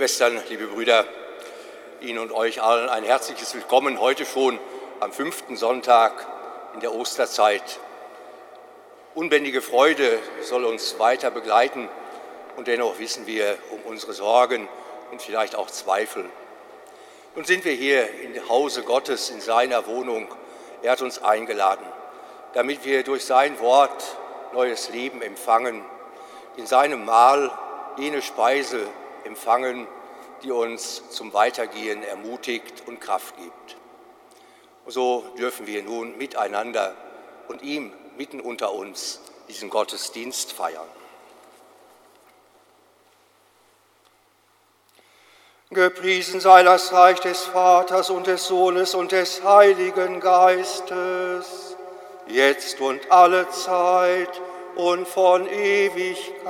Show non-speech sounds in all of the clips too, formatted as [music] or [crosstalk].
Liebe Schwestern, liebe Brüder, Ihnen und euch allen ein herzliches Willkommen heute schon am fünften Sonntag in der Osterzeit. Unbändige Freude soll uns weiter begleiten und dennoch wissen wir um unsere Sorgen und vielleicht auch Zweifel. Nun sind wir hier im Hause Gottes, in seiner Wohnung. Er hat uns eingeladen, damit wir durch sein Wort neues Leben empfangen, in seinem Mahl jene Speise empfangen, die uns zum Weitergehen ermutigt und Kraft gibt. Und so dürfen wir nun miteinander und ihm mitten unter uns diesen Gottesdienst feiern. Gepriesen sei das Reich des Vaters und des Sohnes und des Heiligen Geistes, jetzt und alle Zeit und von Ewigkeit.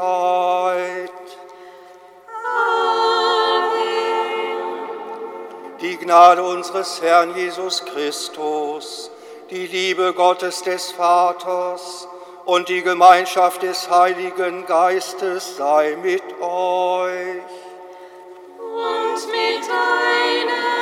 Amen. Die Gnade unseres Herrn Jesus Christus, die Liebe Gottes des Vaters und die Gemeinschaft des Heiligen Geistes sei mit euch. Und mit deinem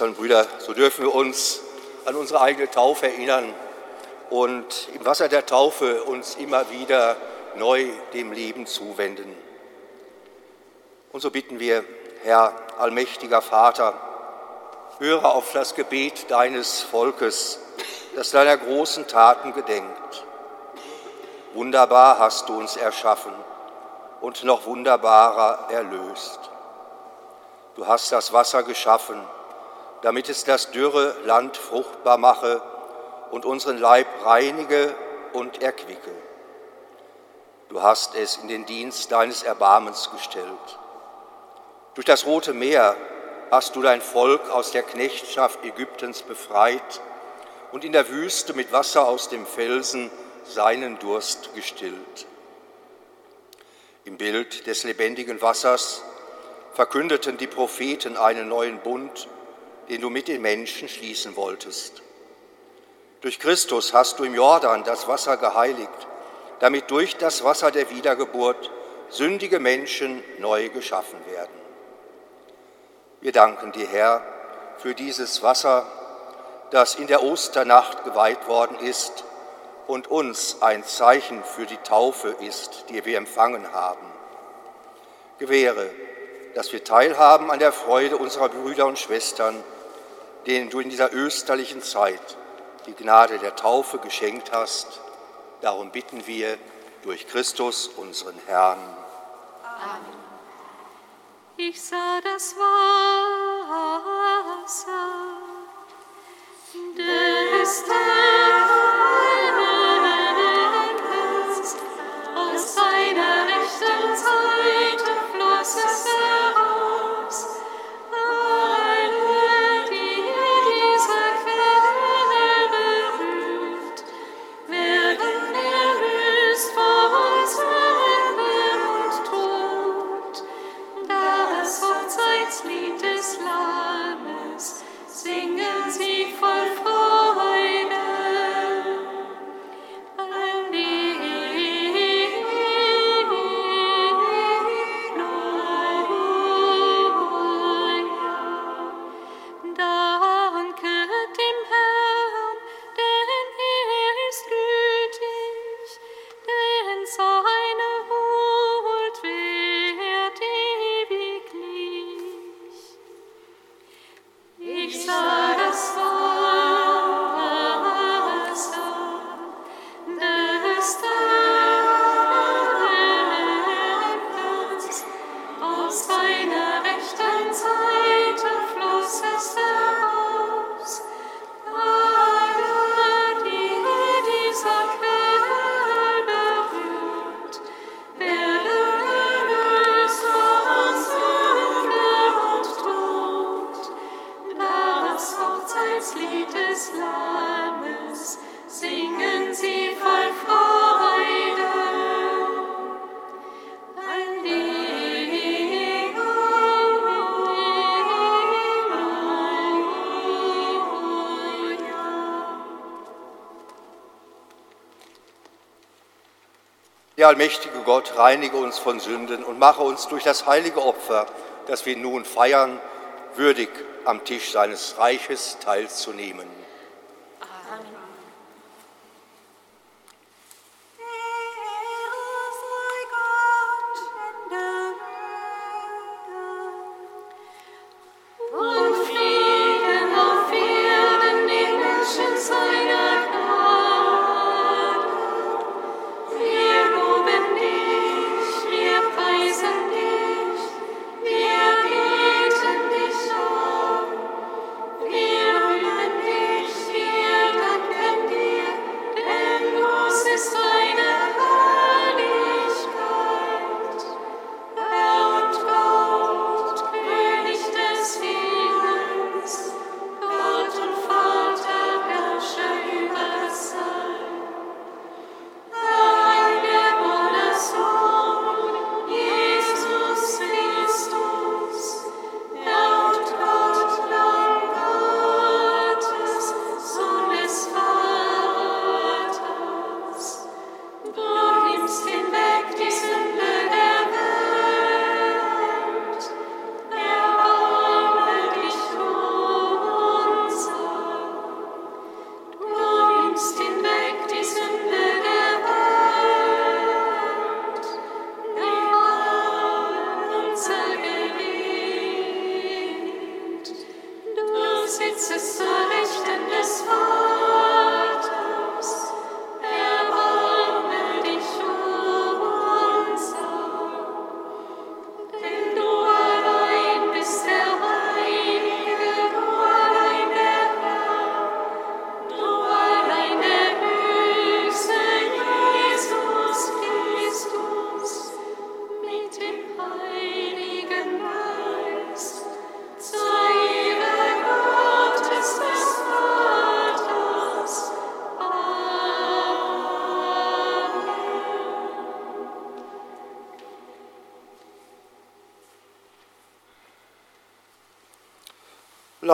Schwestern und Brüder, so dürfen wir uns an unsere eigene Taufe erinnern und im Wasser der Taufe uns immer wieder neu dem Leben zuwenden. Und so bitten wir, Herr allmächtiger Vater, höre auf das Gebet deines Volkes, das deiner großen Taten gedenkt. Wunderbar hast du uns erschaffen und noch wunderbarer erlöst. Du hast das Wasser geschaffen, damit es das dürre Land fruchtbar mache und unseren Leib reinige und erquicke. Du hast es in den Dienst deines Erbarmens gestellt. Durch das Rote Meer hast du dein Volk aus der Knechtschaft Ägyptens befreit und in der Wüste mit Wasser aus dem Felsen seinen Durst gestillt. Im Bild des lebendigen Wassers verkündeten die Propheten einen neuen Bund, den du mit den Menschen schließen wolltest. Durch Christus hast du im Jordan das Wasser geheiligt, damit durch das Wasser der Wiedergeburt sündige Menschen neu geschaffen werden. Wir danken dir, Herr, für dieses Wasser, das in der Osternacht geweiht worden ist und uns ein Zeichen für die Taufe ist, die wir empfangen haben. Gewähre, dass wir teilhaben an der Freude unserer Brüder und Schwestern, denen du in dieser österlichen Zeit die Gnade der Taufe geschenkt hast. Darum bitten wir durch Christus, unseren Herrn. Ich sah das Wasser des Tages, allmächtige Gott, reinige uns von Sünden und mache uns durch das heilige Opfer, das wir nun feiern, würdig am Tisch seines Reiches teilzunehmen.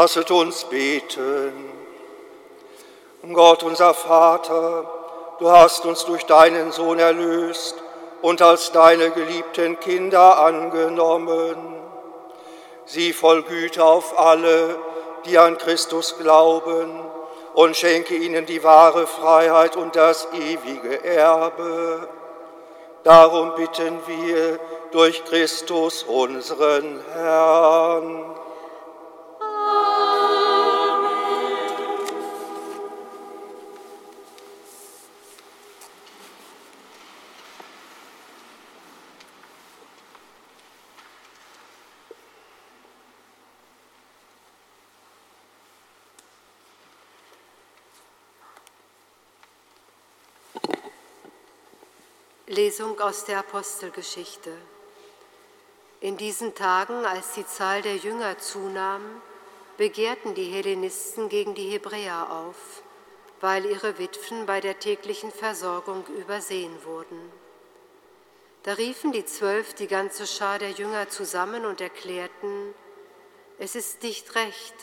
Lasset uns beten. Gott, unser Vater, du hast uns durch deinen Sohn erlöst und als deine geliebten Kinder angenommen. Sieh voll Güte auf alle, die an Christus glauben, und schenke ihnen die wahre Freiheit und das ewige Erbe. Darum bitten wir durch Christus unseren Herrn. Lesung aus der Apostelgeschichte. In diesen Tagen, als die Zahl der Jünger zunahm, begehrten die Hellenisten gegen die Hebräer auf, weil ihre Witwen bei der täglichen Versorgung übersehen wurden. Da riefen die Zwölf die ganze Schar der Jünger zusammen und erklärten, es ist nicht recht,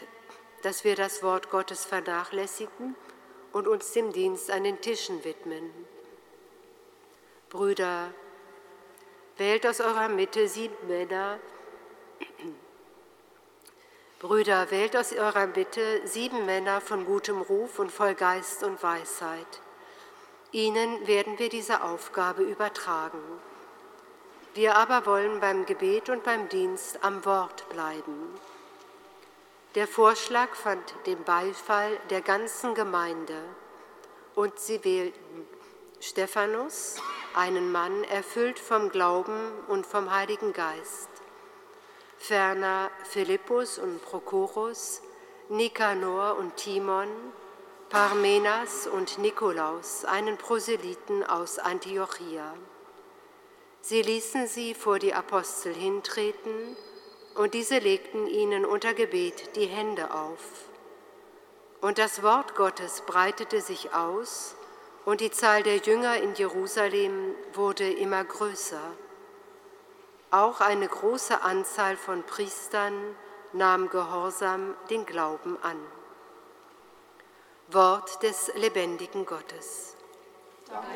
dass wir das Wort Gottes vernachlässigen und uns dem Dienst an den Tischen widmen. Brüder, wählt aus eurer Mitte sieben Männer, Brüder, wählt aus eurer Mitte sieben Männer von gutem Ruf und voll Geist und Weisheit. Ihnen werden wir diese Aufgabe übertragen. Wir aber wollen beim Gebet und beim Dienst am Wort bleiben. Der Vorschlag fand den Beifall der ganzen Gemeinde und sie wählten Stephanus, einen Mann erfüllt vom Glauben und vom Heiligen Geist. Ferner Philippus und Prochorus, Nikanor und Timon, Parmenas und Nikolaus, einen Proselyten aus Antiochia. Sie ließen sie vor die Apostel hintreten und diese legten ihnen unter Gebet die Hände auf. Und das Wort Gottes breitete sich aus und die Zahl der Jünger in Jerusalem wurde immer größer. Auch eine große Anzahl von Priestern nahm gehorsam den Glauben an. Wort des lebendigen Gottes. Danke.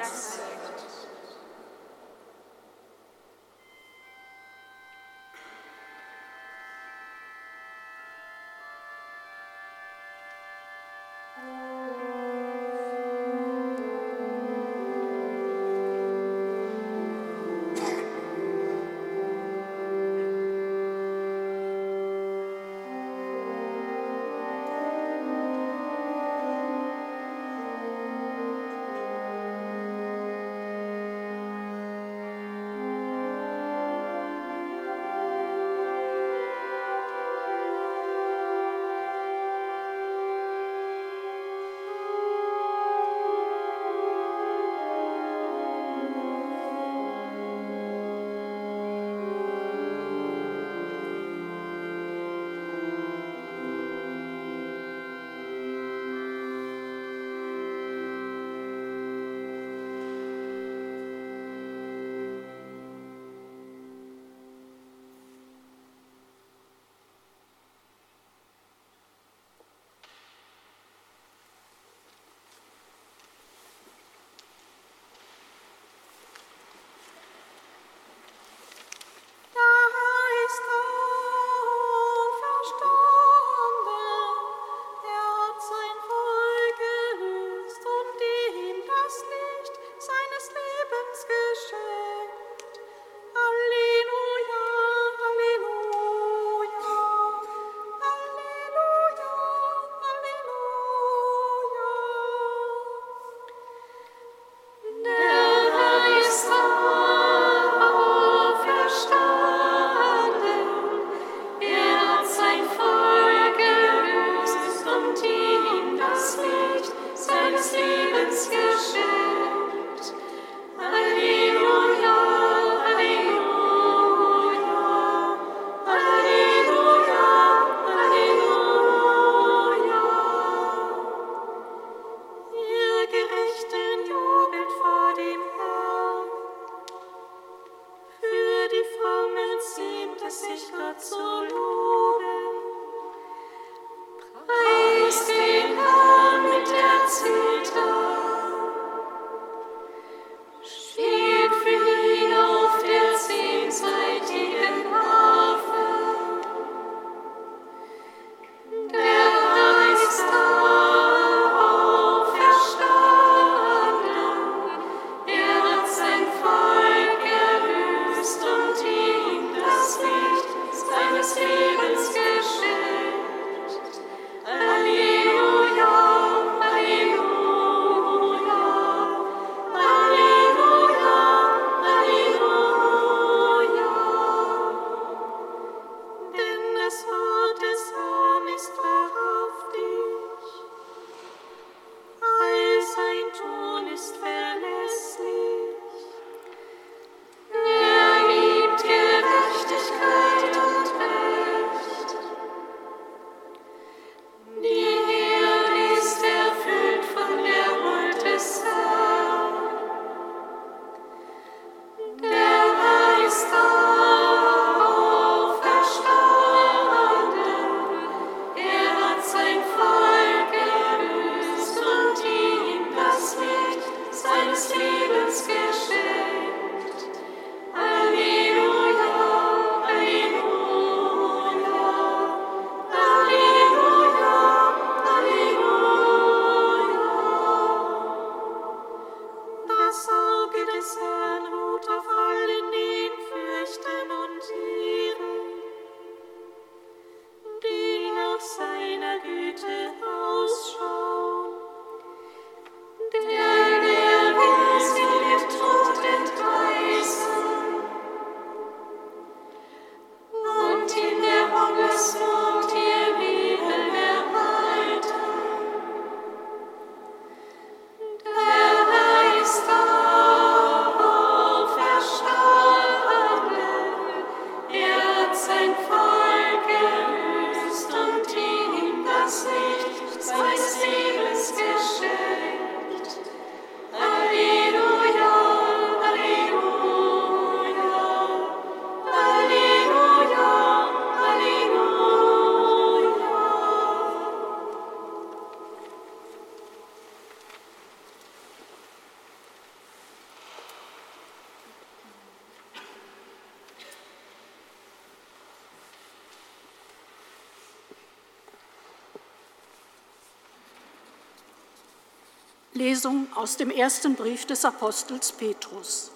Aus dem ersten Brief des Apostels Petrus.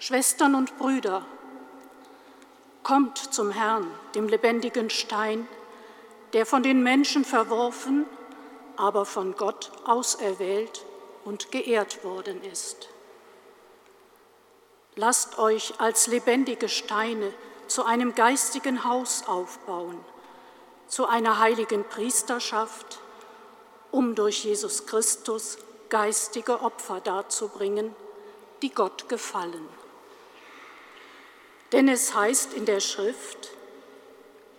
Schwestern und Brüder, kommt zum Herrn, dem lebendigen Stein, der von den Menschen verworfen, aber von Gott auserwählt und geehrt worden ist. Lasst euch als lebendige Steine zu einem geistigen Haus aufbauen, zu einer heiligen Priesterschaft, um durch Jesus Christus geistige Opfer darzubringen, die Gott gefallen. Denn es heißt in der Schrift,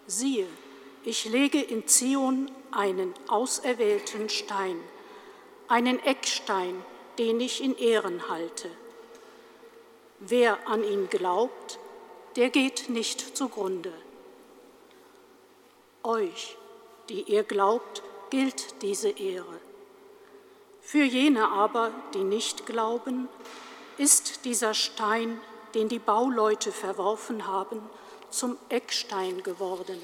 siehe, ich lege in Zion einen auserwählten Stein, einen Eckstein, den ich in Ehren halte. Wer an ihn glaubt, der geht nicht zugrunde. Euch, die ihr glaubt, gilt diese Ehre. Für jene aber, die nicht glauben, ist dieser Stein, den die Bauleute verworfen haben, zum Eckstein geworden,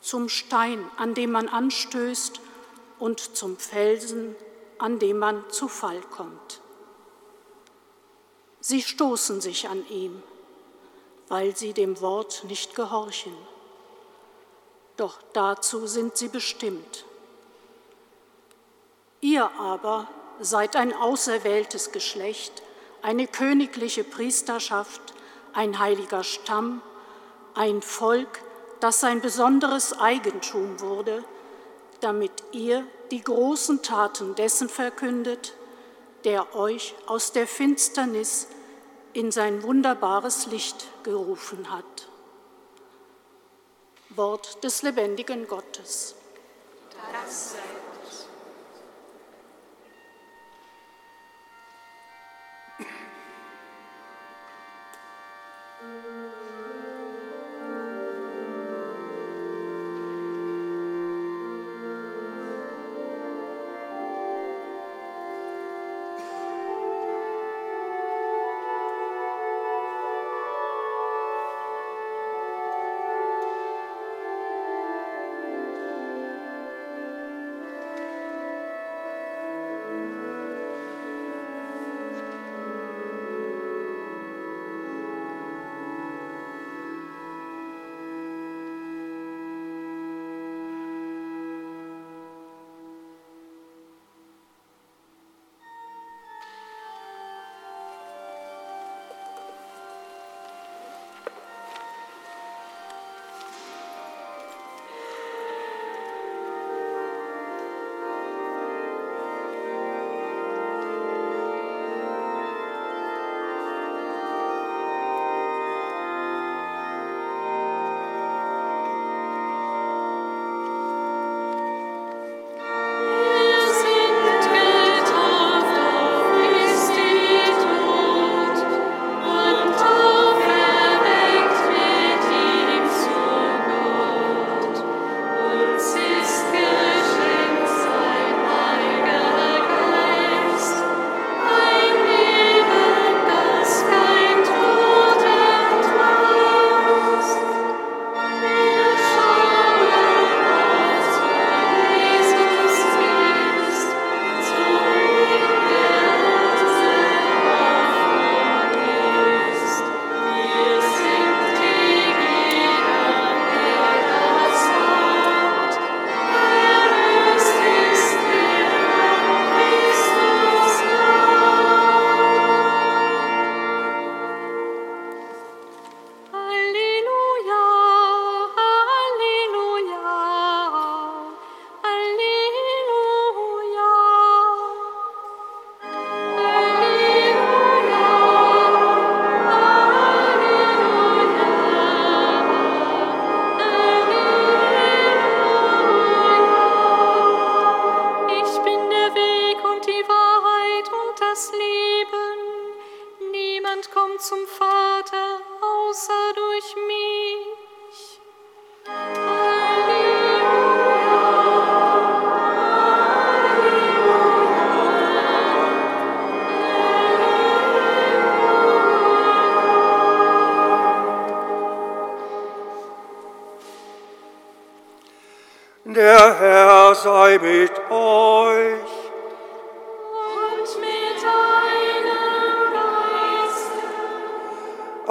zum Stein, an dem man anstößt und zum Felsen, an dem man zu Fall kommt. Sie stoßen sich an ihm, weil sie dem Wort nicht gehorchen. Doch dazu sind sie bestimmt. Ihr aber seid ein auserwähltes Geschlecht, eine königliche Priesterschaft, ein heiliger Stamm, ein Volk, das sein besonderes Eigentum wurde, damit ihr die großen Taten dessen verkündet, der euch aus der Finsternis in sein wunderbares Licht gerufen hat. Wort des lebendigen Gottes. Das sei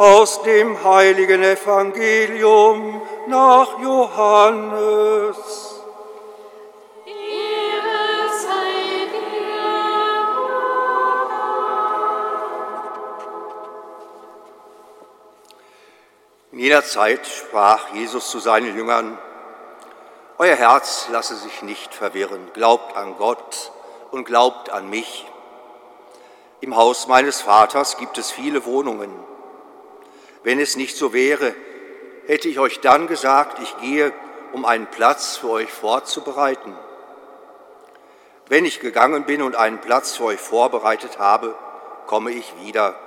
Aus dem heiligen Evangelium nach Johannes. In jener Zeit sprach Jesus zu seinen Jüngern, Euer Herz lasse sich nicht verwirren, glaubt an Gott und glaubt an mich. Im Haus meines Vaters gibt es viele Wohnungen. Wenn es nicht so wäre, hätte ich euch dann gesagt, ich gehe, um einen Platz für euch vorzubereiten. Wenn ich gegangen bin und einen Platz für euch vorbereitet habe, komme ich wieder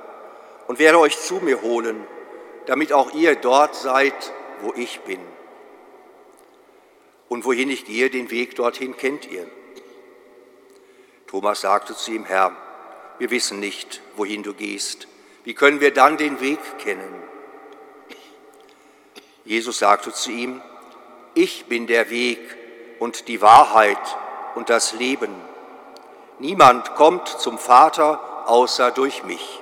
und werde euch zu mir holen, damit auch ihr dort seid, wo ich bin. Und wohin ich gehe, den Weg dorthin kennt ihr. Thomas sagte zu ihm, Herr, wir wissen nicht, wohin du gehst. Wie können wir dann den Weg kennen? Jesus sagte zu ihm, ich bin der Weg und die Wahrheit und das Leben. Niemand kommt zum Vater außer durch mich.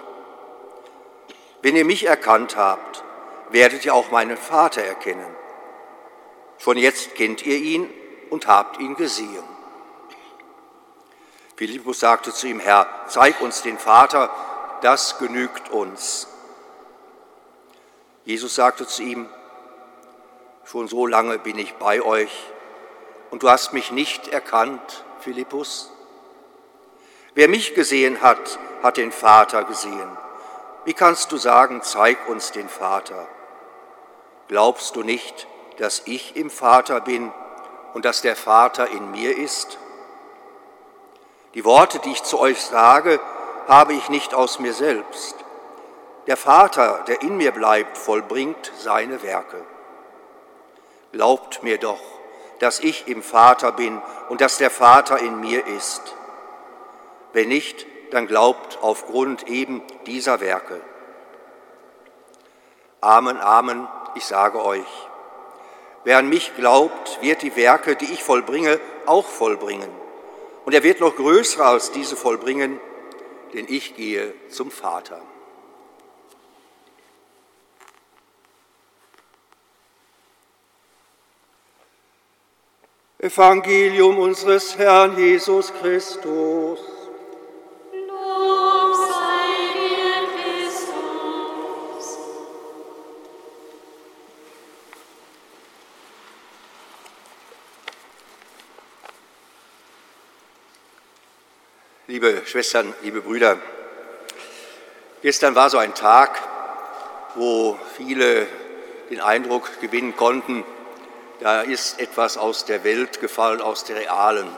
Wenn ihr mich erkannt habt, werdet ihr auch meinen Vater erkennen. Schon jetzt kennt ihr ihn und habt ihn gesehen. Philippus sagte zu ihm, Herr, zeig uns den Vater, das genügt uns. Jesus sagte zu ihm, schon so lange bin ich bei euch und du hast mich nicht erkannt, Philippus. Wer mich gesehen hat, hat den Vater gesehen. Wie kannst du sagen, zeig uns den Vater? Glaubst du nicht, dass ich im Vater bin und dass der Vater in mir ist? Die Worte, die ich zu euch sage, habe ich nicht aus mir selbst. Der Vater, der in mir bleibt, vollbringt seine Werke. Glaubt mir doch, dass ich im Vater bin und dass der Vater in mir ist. Wenn nicht, dann glaubt aufgrund eben dieser Werke. Amen, Amen, ich sage euch, wer an mich glaubt, wird die Werke, die ich vollbringe, auch vollbringen. Und er wird noch größer als diese vollbringen, denn ich gehe zum Vater. Evangelium unseres Herrn Jesus Christus. Lob sei dir, Christus. Liebe Schwestern, liebe Brüder, gestern war so ein Tag, wo viele den Eindruck gewinnen konnten, da ist etwas aus der Welt gefallen, aus der realen.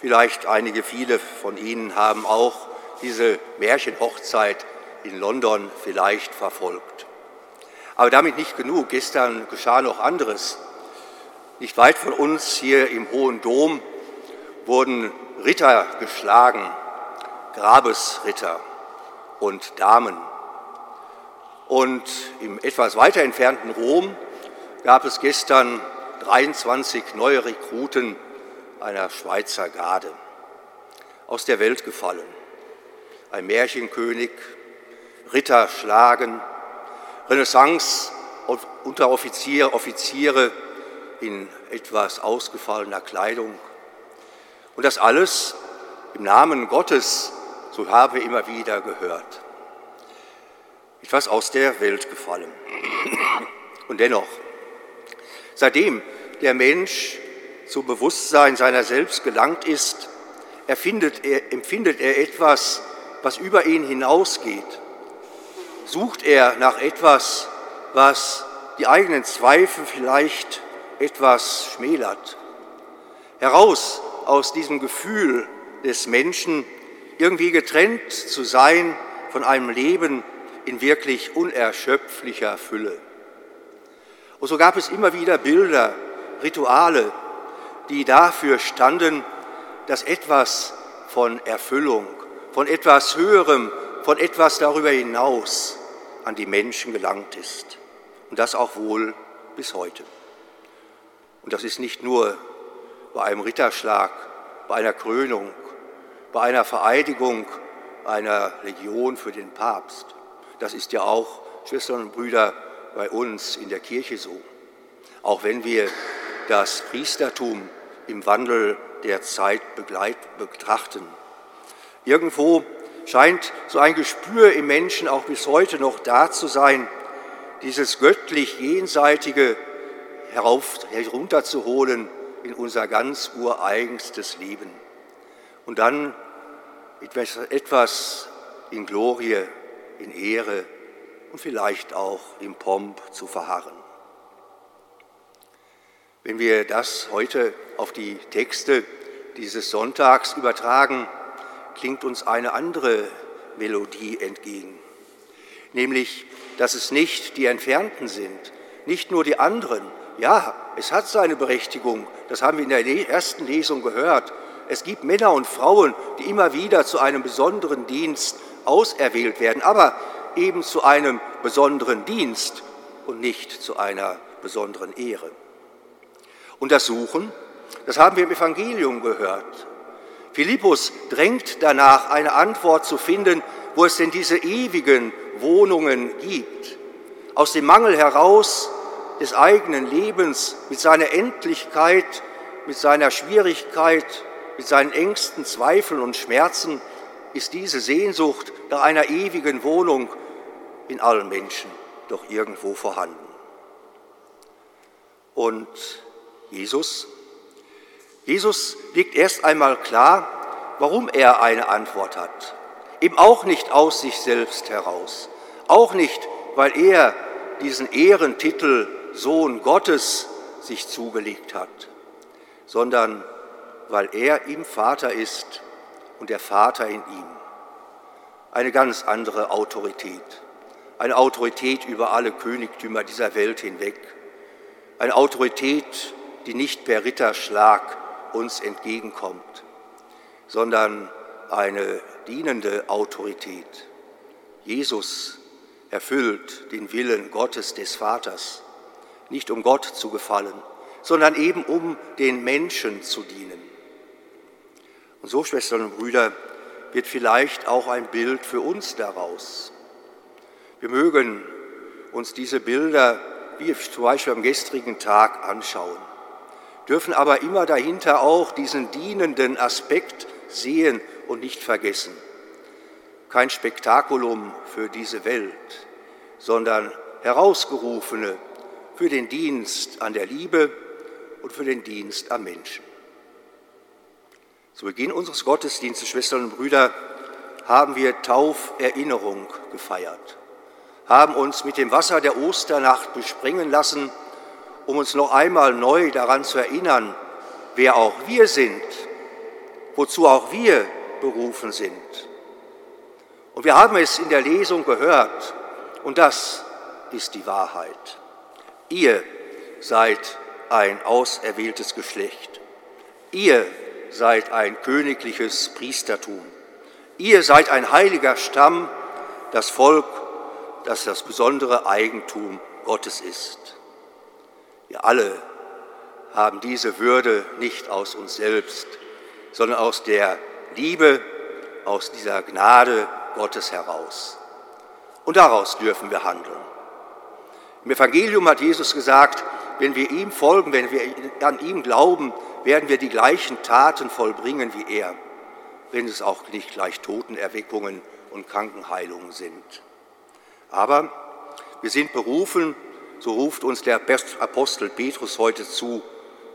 Vielleicht einige, viele von Ihnen haben auch diese Märchenhochzeit in London vielleicht verfolgt. Aber damit nicht genug. Gestern geschah noch anderes. Nicht weit von uns hier im Hohen Dom wurden Ritter geschlagen, Grabesritter und Damen. Und im etwas weiter entfernten Rom gab es gestern 23 neue Rekruten einer Schweizer Garde aus der Welt gefallen. Ein Märchenkönig, Ritter schlagen, Renaissance Unteroffizier, Offiziere in etwas ausgefallener Kleidung. Und das alles im Namen Gottes, so habe ich immer wieder gehört. Etwas aus der Welt gefallen. Und dennoch, seitdem der Mensch zum Bewusstsein seiner selbst gelangt ist, er, empfindet er etwas, was über ihn hinausgeht. Sucht er nach etwas, was die eigenen Zweifel vielleicht etwas schmälert. Heraus aus diesem Gefühl des Menschen, irgendwie getrennt zu sein von einem Leben in wirklich unerschöpflicher Fülle. Und so gab es immer wieder Bilder, Rituale, die dafür standen, dass etwas von Erfüllung, von etwas Höherem, von etwas darüber hinaus an die Menschen gelangt ist. Und das auch wohl bis heute. Und das ist nicht nur bei einem Ritterschlag, bei einer Krönung, bei einer Vereidigung einer Legion für den Papst. Das ist ja auch, Schwestern und Brüder, bei uns in der Kirche so. Auch wenn wir das Priestertum im Wandel der Zeit betrachten. Irgendwo scheint so ein Gespür im Menschen auch bis heute noch da zu sein, dieses göttlich Jenseitige herauf, herunterzuholen in unser ganz ureigenstes Leben. Und dann etwas in Glorie, in Ehre und vielleicht auch im Pomp zu verharren. Wenn wir das heute auf die Texte dieses Sonntags übertragen, klingt uns eine andere Melodie entgegen, nämlich, dass es nicht die Entfernten sind, nicht nur die anderen. Ja, es hat seine Berechtigung, das haben wir in der ersten Lesung gehört. Es gibt Männer und Frauen, die immer wieder zu einem besonderen Dienst auserwählt werden, aber eben zu einem besonderen Dienst und nicht zu einer besonderen Ehre. Und das Suchen, das haben wir im Evangelium gehört. Philippus drängt danach, eine Antwort zu finden, wo es denn diese ewigen Wohnungen gibt. Aus dem Mangel heraus des eigenen Lebens mit seiner Endlichkeit, mit seiner Schwierigkeit, mit seinen Ängsten, Zweifeln und Schmerzen ist diese Sehnsucht nach einer ewigen Wohnung in allen Menschen doch irgendwo vorhanden. Und Jesus? Jesus legt erst einmal klar, warum er eine Antwort hat. Eben auch nicht aus sich selbst heraus, auch nicht, weil er diesen Ehrentitel Sohn Gottes sich zugelegt hat, sondern weil er im Vater ist und der Vater in ihm. Eine ganz andere Autorität, eine Autorität über alle Königtümer dieser Welt hinweg, eine Autorität, die nicht per Ritterschlag uns entgegenkommt, sondern eine dienende Autorität. Jesus erfüllt den Willen Gottes des Vaters, nicht um Gott zu gefallen, sondern eben um den Menschen zu dienen. Und so, Schwestern und Brüder, wird vielleicht auch ein Bild für uns daraus. Wir mögen uns diese Bilder, wie zum Beispiel am gestrigen Tag, anschauen dürfen aber immer dahinter auch diesen dienenden Aspekt sehen und nicht vergessen. Kein Spektakulum für diese Welt, sondern herausgerufene für den Dienst an der Liebe und für den Dienst am Menschen. Zu Beginn unseres Gottesdienstes, Schwestern und Brüder, haben wir Tauferinnerung gefeiert, haben uns mit dem Wasser der Osternacht bespringen lassen, um uns noch einmal neu daran zu erinnern, wer auch wir sind, wozu auch wir berufen sind. Und wir haben es in der Lesung gehört, und das ist die Wahrheit. Ihr seid ein auserwähltes Geschlecht. Ihr seid ein königliches Priestertum. Ihr seid ein heiliger Stamm, das Volk, das das besondere Eigentum Gottes ist. Wir alle haben diese Würde nicht aus uns selbst, sondern aus der Liebe, aus dieser Gnade Gottes heraus. Und daraus dürfen wir handeln. Im Evangelium hat Jesus gesagt, wenn wir ihm folgen, wenn wir an ihm glauben, werden wir die gleichen Taten vollbringen wie er, wenn es auch nicht gleich Totenerweckungen und Krankenheilungen sind. Aber wir sind berufen, so ruft uns der Apostel Petrus heute zu,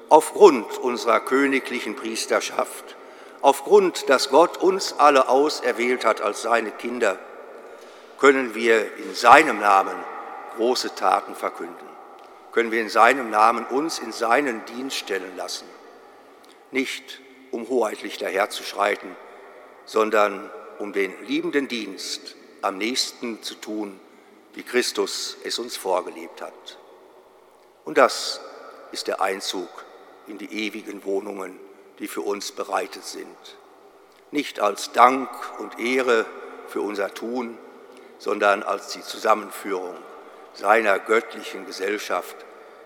aufgrund unserer königlichen Priesterschaft, aufgrund, dass Gott uns alle auserwählt hat als seine Kinder, können wir in seinem Namen große Taten verkünden, können wir in seinem Namen uns in seinen Dienst stellen lassen, nicht um hoheitlich daherzuschreiten, sondern um den liebenden Dienst am nächsten zu tun, wie Christus es uns vorgelebt hat. Und das ist der Einzug in die ewigen Wohnungen, die für uns bereitet sind. Nicht als Dank und Ehre für unser Tun, sondern als die Zusammenführung seiner göttlichen Gesellschaft,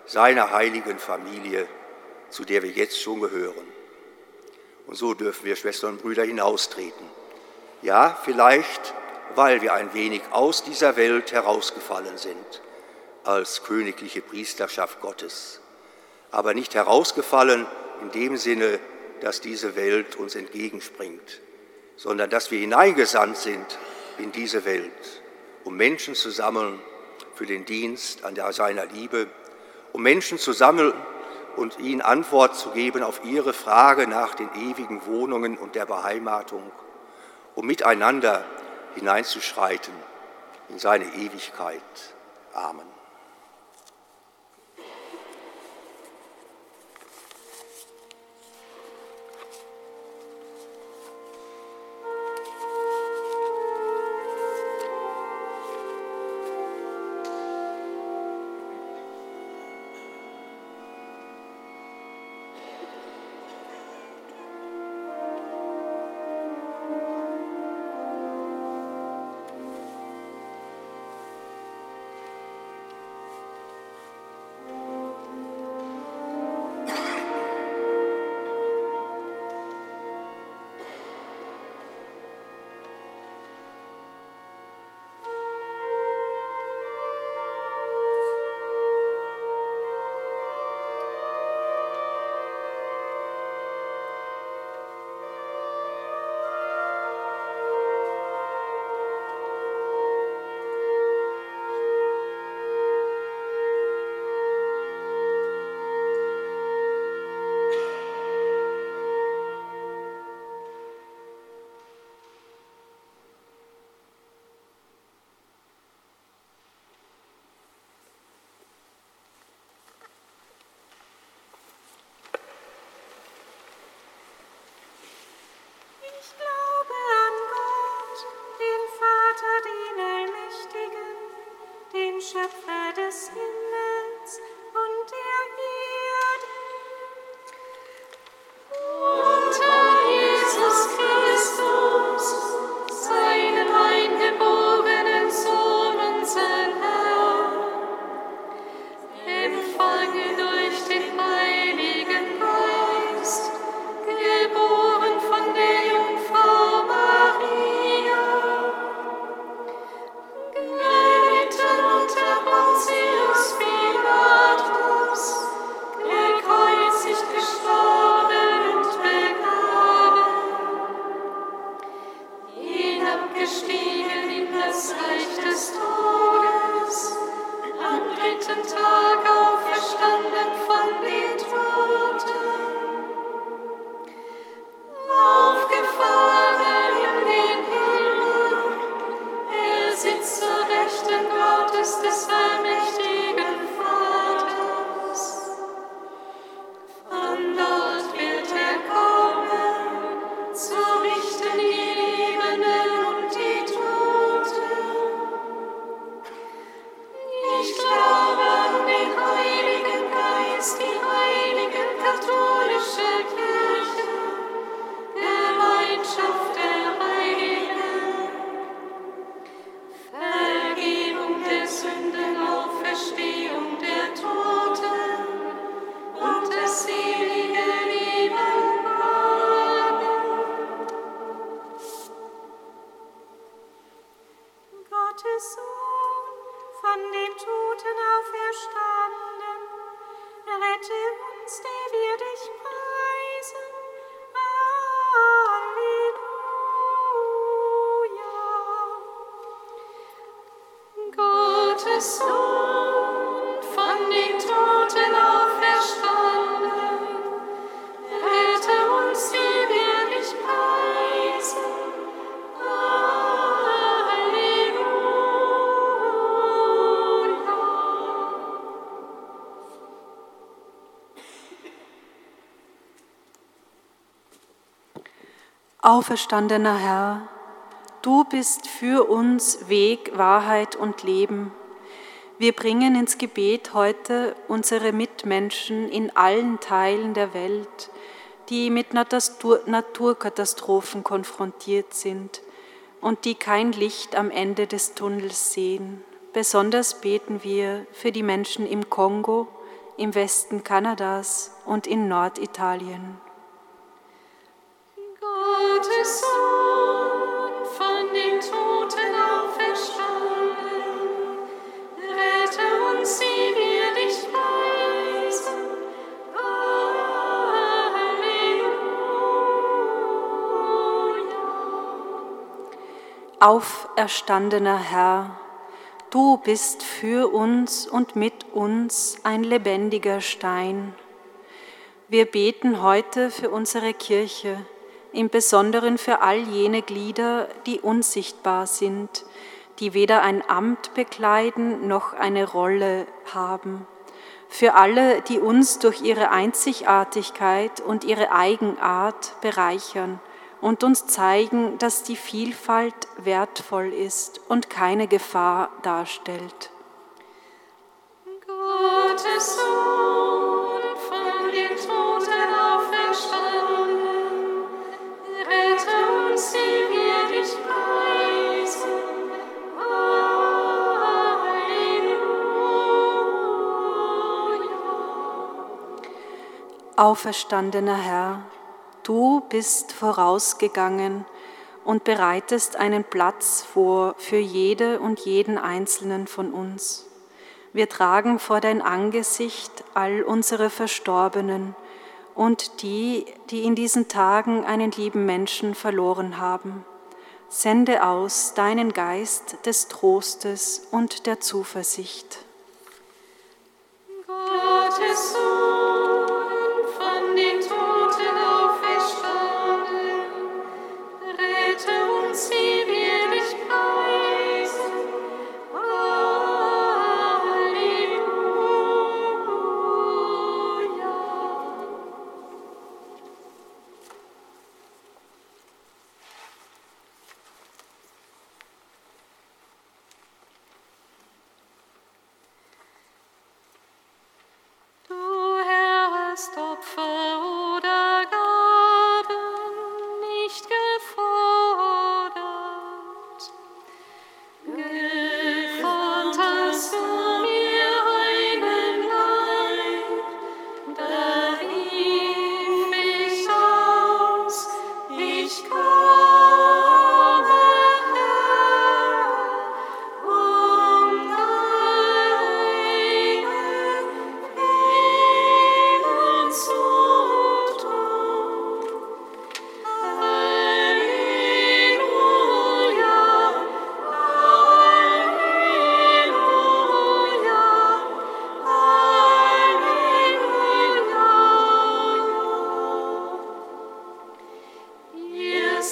seiner heiligen Familie, zu der wir jetzt schon gehören. Und so dürfen wir Schwestern und Brüder hinaustreten. Ja, vielleicht, weil wir ein wenig aus dieser Welt herausgefallen sind, als königliche Priesterschaft Gottes, aber nicht herausgefallen in dem Sinne, dass diese Welt uns entgegenspringt, sondern dass wir hineingesandt sind in diese Welt, um Menschen zu sammeln für den Dienst an seiner Liebe, um Menschen zu sammeln und ihnen Antwort zu geben auf ihre Frage nach den ewigen Wohnungen und der Beheimatung, um miteinander hineinzuschreiten in seine Ewigkeit. Amen. Auferstandener Herr, du bist für uns Weg, Wahrheit und Leben. Wir bringen ins Gebet heute unsere Mitmenschen in allen Teilen der Welt, die mit Naturkatastrophen konfrontiert sind und die kein Licht am Ende des Tunnels sehen. Besonders beten wir für die Menschen im Kongo, im Westen Kanadas und in Norditalien. Auferstandener Herr, du bist für uns und mit uns ein lebendiger Stein. Wir beten heute für unsere Kirche, im Besonderen für all jene Glieder, die unsichtbar sind, die weder ein Amt bekleiden noch eine Rolle haben. Für alle, die uns durch ihre Einzigartigkeit und ihre Eigenart bereichern und uns zeigen, dass die Vielfalt wertvoll ist und keine Gefahr darstellt. Gottes Sohn von den Toten auferstanden, rette uns, die wir dich preisen. Halleluja. Auferstandener Herr, du bist vorausgegangen und bereitest einen Platz vor für jede und jeden Einzelnen von uns. Wir tragen vor dein Angesicht all unsere Verstorbenen und die, die in diesen Tagen einen lieben Menschen verloren haben. Sende aus deinen Geist des Trostes und der Zuversicht. Gottes Sohn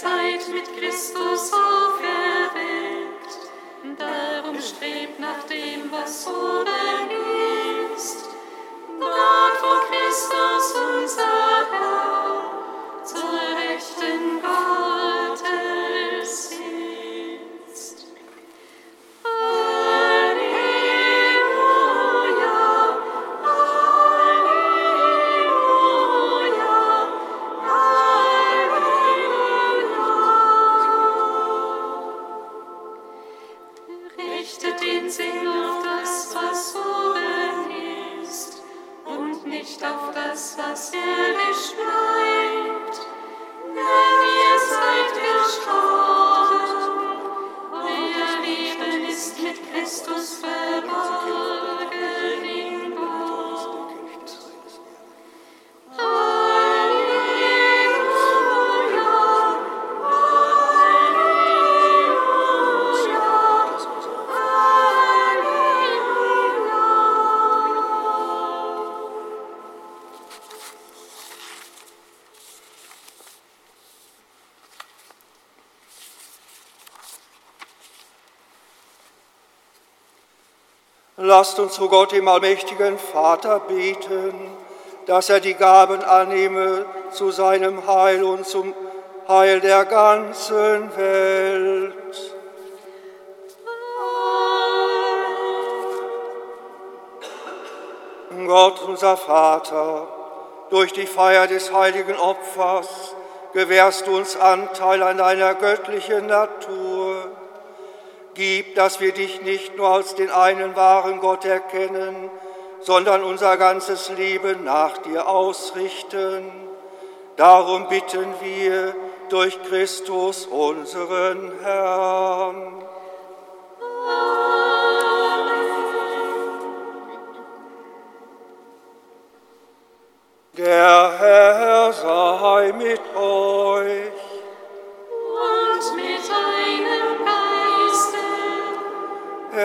seid mit Christus auferweckt, darum strebt nach dem, was oben ist. Lasst uns zu Gott, dem allmächtigen Vater, beten, dass er die Gaben annehme zu seinem Heil und zum Heil der ganzen Welt. Gott unser Vater, durch die Feier des heiligen Opfers gewährst du uns Anteil an deiner göttlichen Natur. Gib, dass wir dich nicht nur als den einen wahren Gott erkennen, sondern unser ganzes Leben nach dir ausrichten. Darum bitten wir durch Christus unseren Herrn. Der Herr sei mit euch.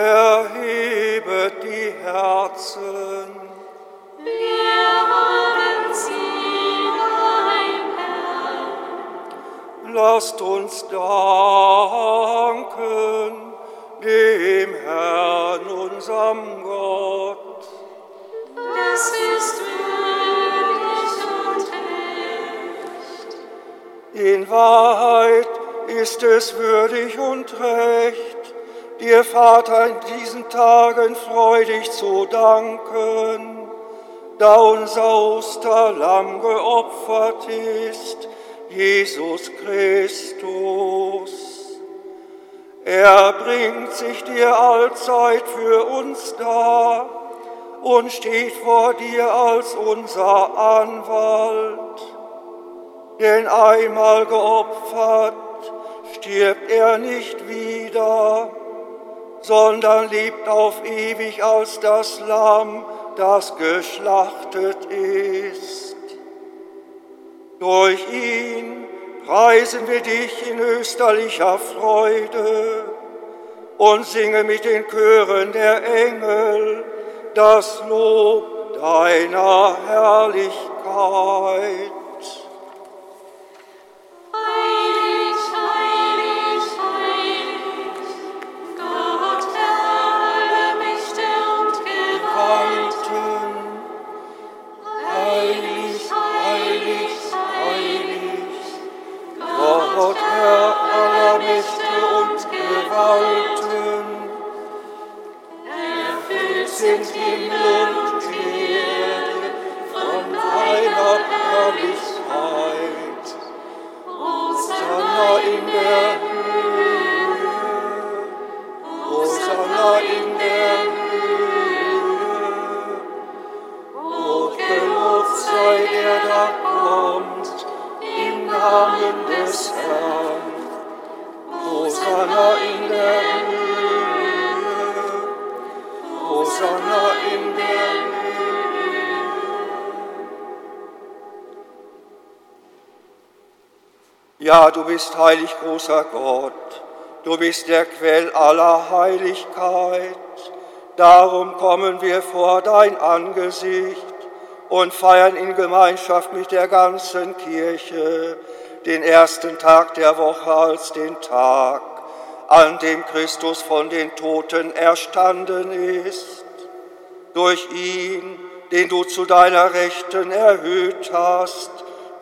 Erhebet die Herzen. Wir haben sie beim Herrn. Lasst uns danken dem Herrn, unserem Gott. Das ist würdig und recht. In Wahrheit ist es würdig und recht, dir Vater in diesen Tagen freudig zu danken, da unser Osterlamm geopfert ist, Jesus Christus. Er bringt sich dir allzeit für uns dar und steht vor dir als unser Anwalt. Denn einmal geopfert, stirbt er nicht wieder, sondern lebt auf ewig als das Lamm, das geschlachtet ist. Durch ihn preisen wir dich in österlicher Freude und singen mit den Chören der Engel das Lob deiner Herrlichkeit. Namen des Herrn. Hosanna in der Höhe, Hosanna in der Höhe. Ja, du bist heilig, großer Gott. Du bist der Quell aller Heiligkeit. Darum kommen wir vor dein Angesicht und feiern in Gemeinschaft mit der ganzen Kirche den ersten Tag der Woche als den Tag, an dem Christus von den Toten erstanden ist. Durch ihn, den du zu deiner Rechten erhöht hast,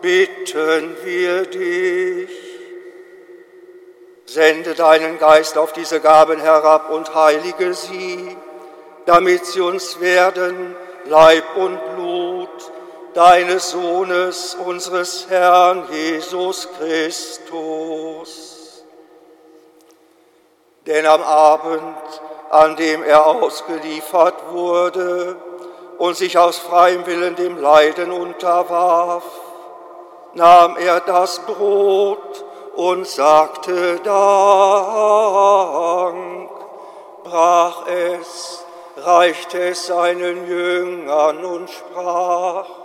bitten wir dich. Sende deinen Geist auf diese Gaben herab und heilige sie, damit sie uns werden Leib und deines Sohnes, unseres Herrn Jesus Christus. Denn am Abend, an dem er ausgeliefert wurde und sich aus freiem Willen dem Leiden unterwarf, nahm er das Brot und sagte Dank, brach es, reichte es seinen Jüngern und sprach,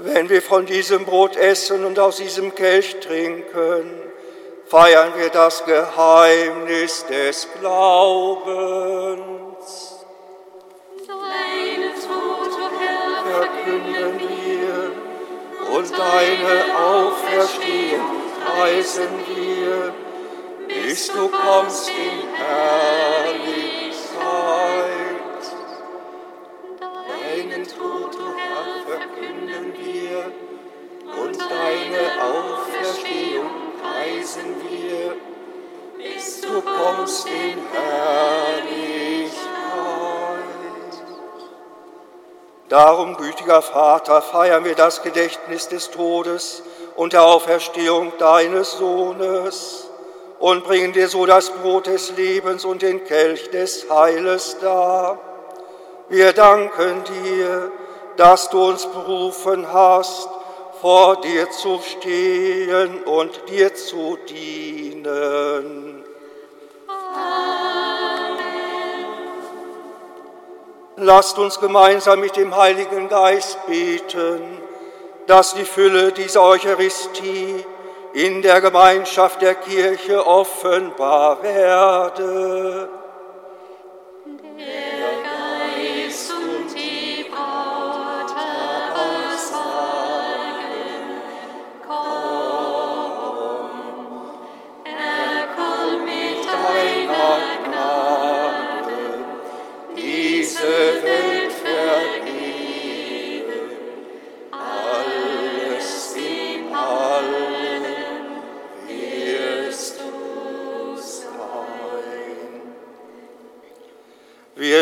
Wenn wir von diesem Brot essen und aus diesem Kelch trinken, feiern wir das Geheimnis des Glaubens. Deine Tod, o Herr, Verkünden wir und deine Auferstehung preisen wir, bis du kommst in Herrlichkeit. Deine Auferstehung preisen wir, bis du kommst in Herrlichkeit. Darum, gütiger Vater, feiern wir das Gedächtnis des Todes und der Auferstehung deines Sohnes und bringen dir so das Brot des Lebens und den Kelch des Heiles dar. Wir danken dir, dass du uns berufen hast, vor dir zu stehen und dir zu dienen. Lasst uns gemeinsam mit dem Heiligen Geist beten, dass die Fülle dieser Eucharistie in der Gemeinschaft der Kirche offenbar werde.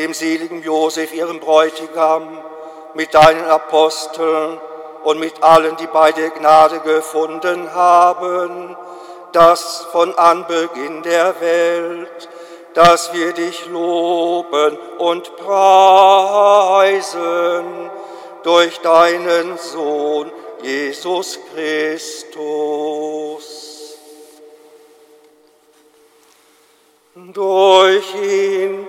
dem seligen Josef, ihrem Bräutigam, mit deinen Aposteln und mit allen, die bei dir Gnade gefunden haben, dass von Anbeginn der Welt, dass wir dich loben und preisen durch deinen Sohn Jesus Christus. Durch ihn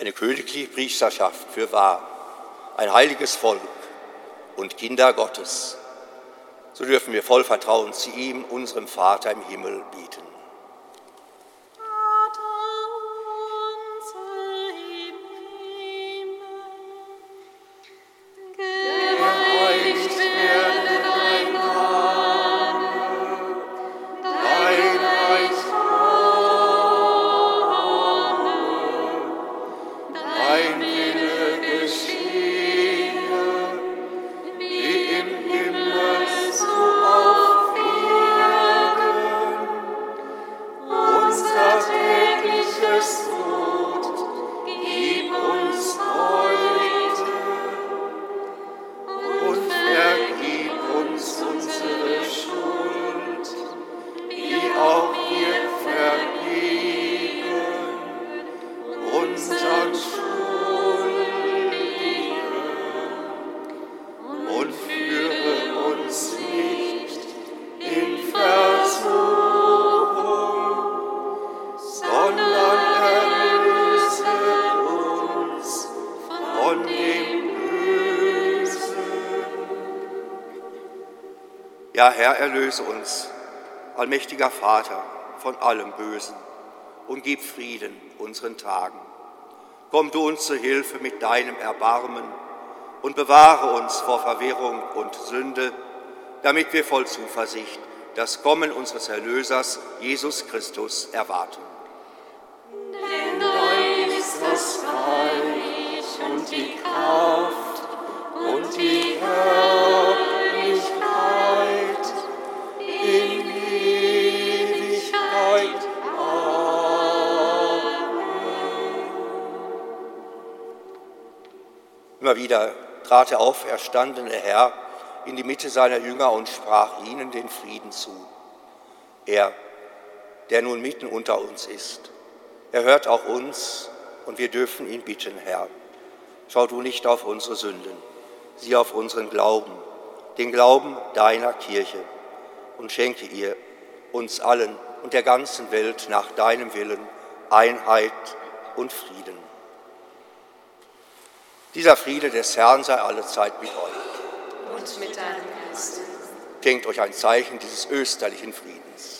Eine königliche Priesterschaft für wahr, ein heiliges Volk und Kinder Gottes. So dürfen wir voll Vertrauen zu ihm, unserem Vater im Himmel, bieten. Erlöse uns, allmächtiger Vater, von allem Bösen und gib Frieden unseren Tagen. Komm du uns zu Hilfe mit deinem Erbarmen und bewahre uns vor Verwirrung und Sünde, damit wir voll Zuversicht das Kommen unseres Erlösers, Jesus Christus, erwarten. Wieder trat der auferstandene Herr in die Mitte seiner Jünger und sprach ihnen den Frieden zu. Er, der nun mitten unter uns ist, er hört auch uns und wir dürfen ihn bitten, Herr. Schau du nicht auf unsere Sünden, sieh auf unseren Glauben, den Glauben deiner Kirche und schenke ihr, uns allen und der ganzen Welt nach deinem Willen Einheit und Frieden. Dieser Friede des Herrn sei allezeit mit euch. Und mit deinem Geist. Schenkt euch ein Zeichen dieses österlichen Friedens.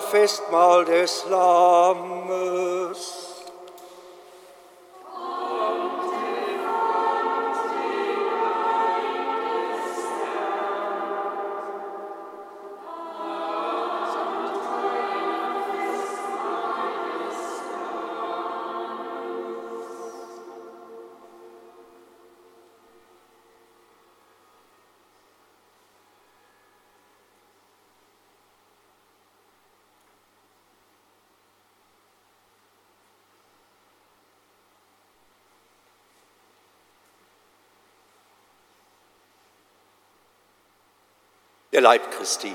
Festmahl des Lammes. Der Leib Christi.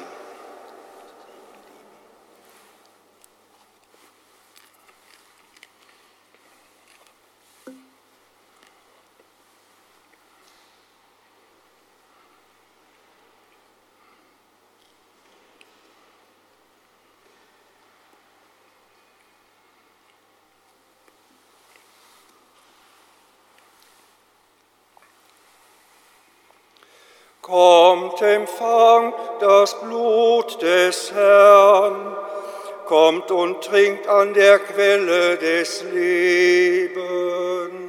Kommt, empfangt das Blut des Herrn, kommt und trinkt an der Quelle des Lebens.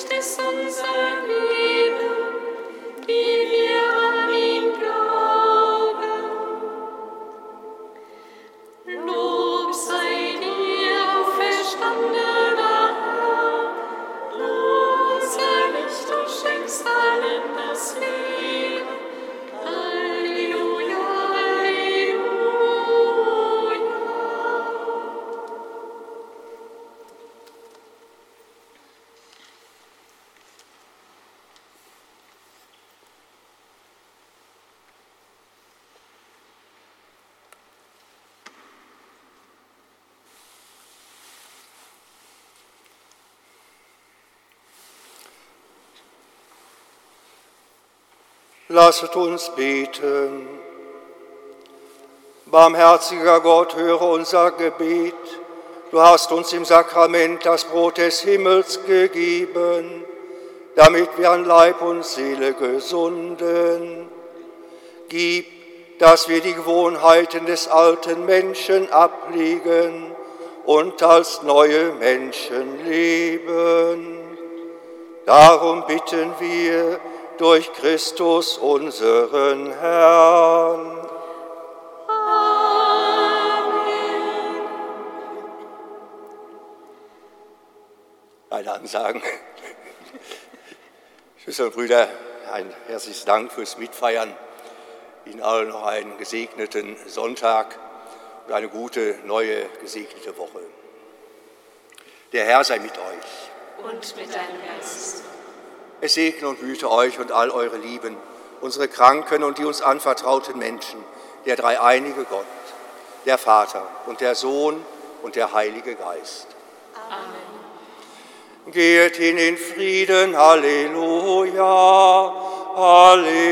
Licht ist unser Lasset uns beten. Barmherziger Gott, höre unser Gebet. Du hast uns im Sakrament das Brot des Himmels gegeben, damit wir an Leib und Seele gesunden. Gib, dass wir die Gewohnheiten des alten Menschen ablegen und als neue Menschen leben. Darum bitten wir, durch Christus unseren Herrn. Amen. Meine Ansagen. [laughs] Schwestern und Brüder, ein herzliches Dank fürs Mitfeiern. Ihnen allen noch einen gesegneten Sonntag und eine gute, neue, gesegnete Woche. Der Herr sei mit euch. Und mit deinem Geist. Es segne und hüte euch und all eure Lieben, unsere Kranken und die uns anvertrauten Menschen, der dreieinige Gott, der Vater und der Sohn und der Heilige Geist. Amen. Geht hin in Frieden, Halleluja, Halleluja.